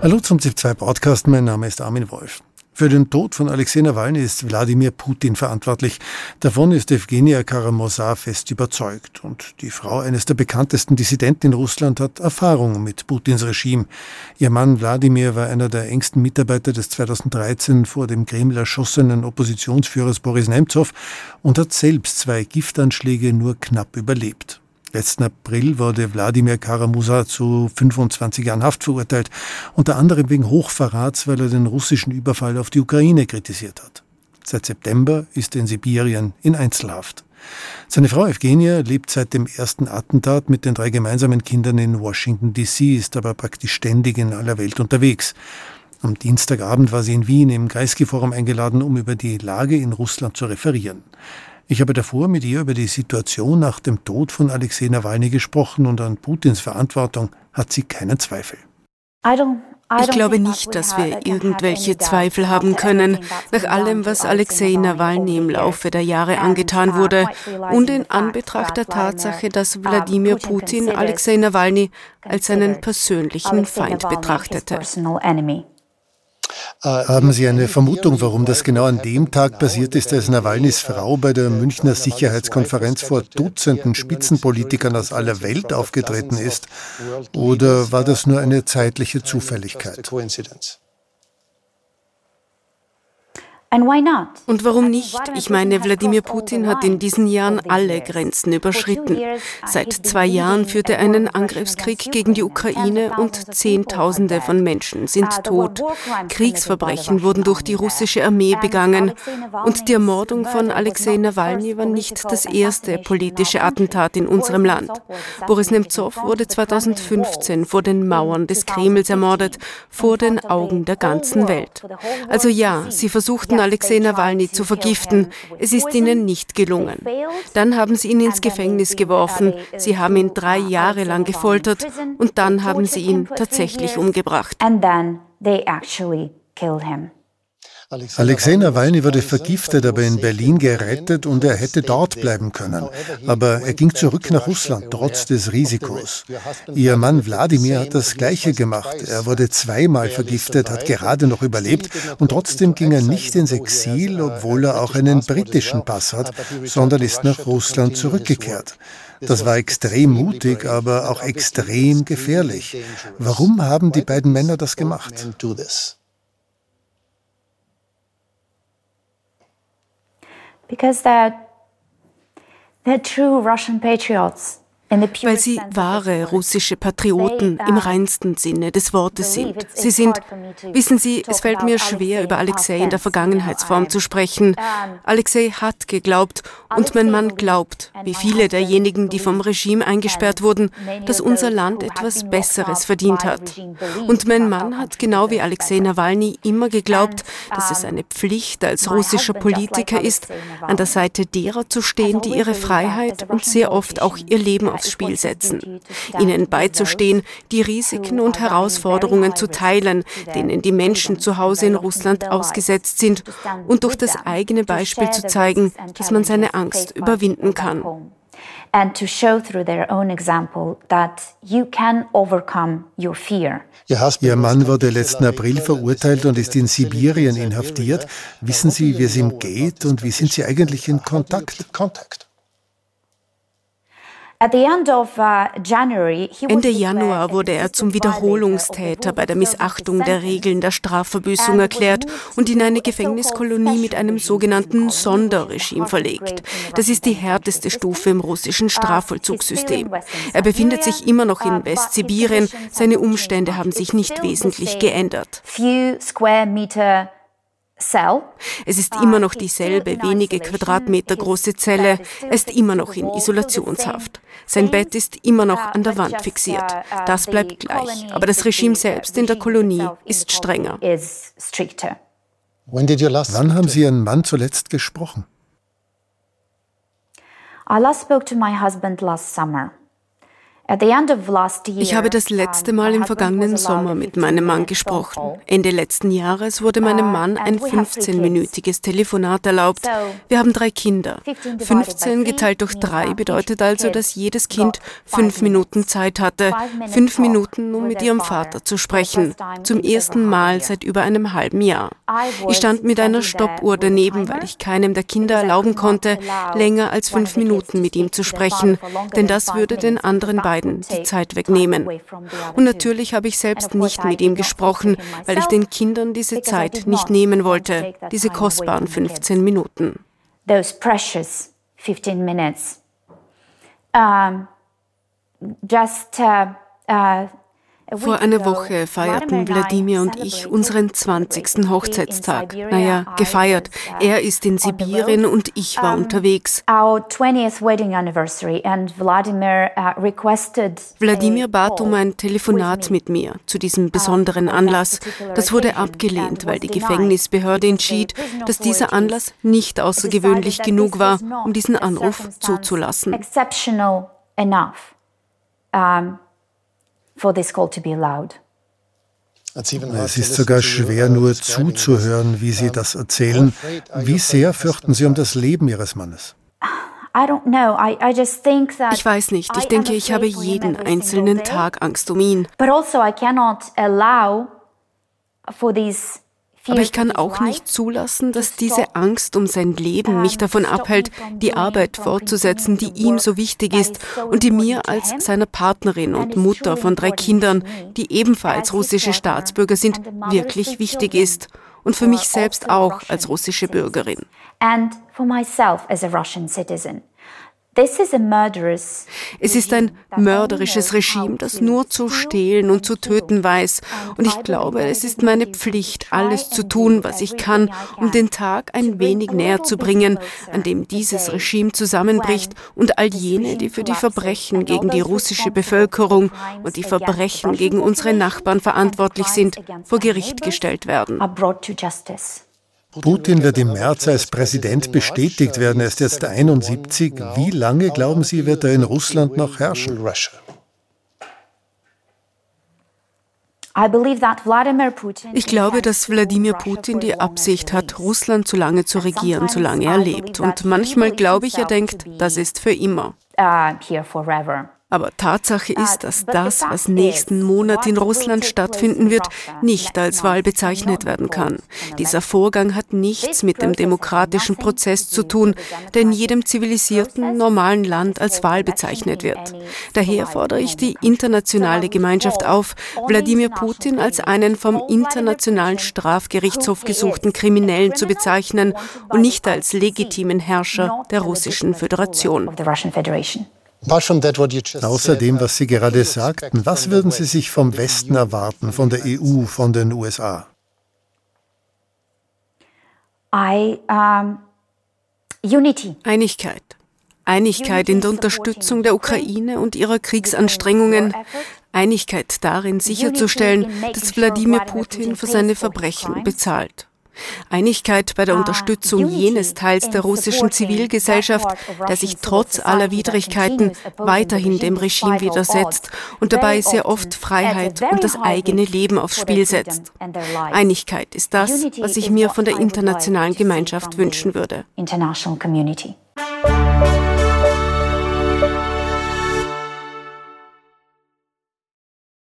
Hallo zum ZIP2 Podcast, mein Name ist Armin Wolf. Für den Tod von Alexei Nawalny ist Wladimir Putin verantwortlich. Davon ist Evgenia Karamursa fest überzeugt. Und die Frau eines der bekanntesten Dissidenten in Russland hat Erfahrung mit Putins Regime. Ihr Mann Wladimir war einer der engsten Mitarbeiter des 2013 vor dem Kreml erschossenen Oppositionsführers Boris Nemtsov und hat selbst zwei Giftanschläge nur knapp überlebt. Letzten April wurde Wladimir Karamusa zu 25 Jahren Haft verurteilt, unter anderem wegen Hochverrats, weil er den russischen Überfall auf die Ukraine kritisiert hat. Seit September ist er in Sibirien in Einzelhaft. Seine Frau Evgenia lebt seit dem ersten Attentat mit den drei gemeinsamen Kindern in Washington DC, ist aber praktisch ständig in aller Welt unterwegs. Am Dienstagabend war sie in Wien im Kreisky-Forum eingeladen, um über die Lage in Russland zu referieren. Ich habe davor mit ihr über die Situation nach dem Tod von Alexei Nawalny gesprochen und an Putins Verantwortung hat sie keinen Zweifel. Ich glaube nicht, dass wir irgendwelche Zweifel haben können, nach allem, was Alexei Nawalny im Laufe der Jahre angetan wurde und in Anbetracht der Tatsache, dass Wladimir Putin Alexei Nawalny als seinen persönlichen Feind betrachtete. Haben Sie eine Vermutung, warum das genau an dem Tag passiert ist, als Nawalnys Frau bei der Münchner Sicherheitskonferenz vor Dutzenden Spitzenpolitikern aus aller Welt aufgetreten ist? Oder war das nur eine zeitliche Zufälligkeit? Und warum nicht? Ich meine, Wladimir Putin hat in diesen Jahren alle Grenzen überschritten. Seit zwei Jahren führt er einen Angriffskrieg gegen die Ukraine und Zehntausende von Menschen sind tot. Kriegsverbrechen wurden durch die russische Armee begangen. Und die Ermordung von Alexei Nawalny war nicht das erste politische Attentat in unserem Land. Boris Nemtsov wurde 2015 vor den Mauern des Kremls ermordet, vor den Augen der ganzen Welt. Also ja, sie versuchten versuchten, Alexei Nawalny zu vergiften. Es ist ihnen nicht gelungen. Dann haben sie ihn ins Gefängnis geworfen. Sie haben ihn drei Jahre lang gefoltert und dann haben sie ihn tatsächlich umgebracht. Alexei Nawalny wurde vergiftet, aber in Berlin gerettet und er hätte dort bleiben können. Aber er ging zurück nach Russland, trotz des Risikos. Ihr Mann Wladimir hat das Gleiche gemacht. Er wurde zweimal vergiftet, hat gerade noch überlebt und trotzdem ging er nicht ins Exil, obwohl er auch einen britischen Pass hat, sondern ist nach Russland zurückgekehrt. Das war extrem mutig, aber auch extrem gefährlich. Warum haben die beiden Männer das gemacht? Because they're, they're true Russian patriots. Weil sie wahre russische Patrioten im reinsten Sinne des Wortes sind. Sie sind, wissen Sie, es fällt mir schwer, über Alexei in der Vergangenheitsform zu sprechen. Alexei hat geglaubt und mein Mann glaubt, wie viele derjenigen, die vom Regime eingesperrt wurden, dass unser Land etwas Besseres verdient hat. Und mein Mann hat genau wie Alexei Nawalny immer geglaubt, dass es eine Pflicht als russischer Politiker ist, an der Seite derer zu stehen, die ihre Freiheit und sehr oft auch ihr Leben aufs Spiel setzen, ihnen beizustehen, die Risiken und Herausforderungen zu teilen, denen die Menschen zu Hause in Russland ausgesetzt sind und durch das eigene Beispiel zu zeigen, dass man seine Angst überwinden kann. and to show through their own example that you can overcome your fear. Ihr Mann wurde letzten April verurteilt und ist in Sibirien inhaftiert. Wissen Sie, wie es ihm geht und wie sind Sie eigentlich in Kontakt? Ende Januar wurde er zum Wiederholungstäter bei der Missachtung der Regeln der Strafverbüßung erklärt und in eine Gefängniskolonie mit einem sogenannten Sonderregime verlegt. Das ist die härteste Stufe im russischen Strafvollzugssystem. Er befindet sich immer noch in uh, Westsibirien. Seine Umstände haben sich nicht wesentlich geändert. Es ist immer noch dieselbe wenige Quadratmeter große Zelle. Er ist immer noch in Isolationshaft. Sein Bett ist immer noch an der Wand fixiert. Das bleibt gleich. Aber das Regime selbst in der Kolonie ist strenger. Wann haben Sie Ihren Mann zuletzt gesprochen? I last spoke to my husband last summer. Ich habe das letzte Mal im vergangenen Sommer mit meinem Mann gesprochen. Ende letzten Jahres wurde meinem uh, Mann ein 15-minütiges Telefonat erlaubt. Wir haben drei Kinder. 15 geteilt durch drei bedeutet also, dass jedes Kind fünf Minuten Zeit hatte. Fünf Minuten, um mit ihrem Vater zu sprechen. Zum ersten Mal seit über einem halben Jahr. Ich stand mit einer Stoppuhr daneben, weil ich keinem der Kinder erlauben konnte, länger als fünf Minuten mit ihm zu sprechen. Denn das würde den anderen beiden beiden die Zeit wegnehmen. Und natürlich habe ich selbst nicht mit ihm gesprochen, weil ich den Kindern diese Zeit nicht nehmen wollte, diese kostbaren 15 Minuten. Those precious 15 minutes. Um, just uh, uh, vor einer Woche feierten Wladimir und ich unseren 20. Hochzeitstag. Naja, gefeiert. Er ist in Sibirien und ich war unterwegs. Uh, Wladimir bat um ein Telefonat mit mir zu diesem besonderen Anlass. Das wurde abgelehnt, weil die Gefängnisbehörde entschied, dass dieser Anlass nicht außergewöhnlich genug war, um diesen Anruf zuzulassen Es ist sogar schwer, nur zuzuhören, wie Sie das erzählen. Wie sehr fürchten Sie um das Leben Ihres Mannes? Ich weiß nicht. Ich denke, ich habe jeden einzelnen Tag Angst um ihn. But also I cannot allow for these aber ich kann auch nicht zulassen, dass diese Angst um sein Leben mich davon abhält, die Arbeit fortzusetzen, die ihm so wichtig ist und die mir als seiner Partnerin und Mutter von drei Kindern, die ebenfalls russische Staatsbürger sind, wirklich wichtig ist. Und für mich selbst auch als russische Bürgerin. And for myself as a Russian citizen. Es ist ein mörderisches Regime, das nur zu stehlen und zu töten weiß. Und ich glaube, es ist meine Pflicht, alles zu tun, was ich kann, um den Tag ein wenig näher zu bringen, an dem dieses Regime zusammenbricht und all jene, die für die Verbrechen gegen die russische Bevölkerung und die Verbrechen gegen unsere Nachbarn verantwortlich sind, vor Gericht gestellt werden. Putin wird im März als Präsident bestätigt werden. Er ist jetzt 71. Wie lange, glauben Sie, wird er in Russland noch herrschen? Ich glaube, dass Wladimir Putin die Absicht hat, Russland so lange zu regieren, solange er lebt. Und manchmal glaube ich, er denkt, das ist für immer. Aber Tatsache ist, dass das, was nächsten Monat in Russland stattfinden wird, nicht als Wahl bezeichnet werden kann. Dieser Vorgang hat nichts mit dem demokratischen Prozess zu tun, der in jedem zivilisierten, normalen Land als Wahl bezeichnet wird. Daher fordere ich die internationale Gemeinschaft auf, Wladimir Putin als einen vom Internationalen Strafgerichtshof gesuchten Kriminellen zu bezeichnen und nicht als legitimen Herrscher der Russischen Föderation. Außer dem, was Sie gerade sagten, was würden Sie sich vom Westen erwarten, von der EU, von den USA? Einigkeit. Einigkeit in der Unterstützung der Ukraine und ihrer Kriegsanstrengungen. Einigkeit darin sicherzustellen, dass Wladimir Putin für seine Verbrechen bezahlt. Einigkeit bei der ah, Unterstützung jenes Teils der russischen Zivilgesellschaft, der sich trotz aller Widrigkeiten weiterhin dem Regime widersetzt und dabei sehr oft Freiheit und das eigene Leben aufs Spiel setzt. Einigkeit ist das, was ich mir von der internationalen Gemeinschaft wünschen würde.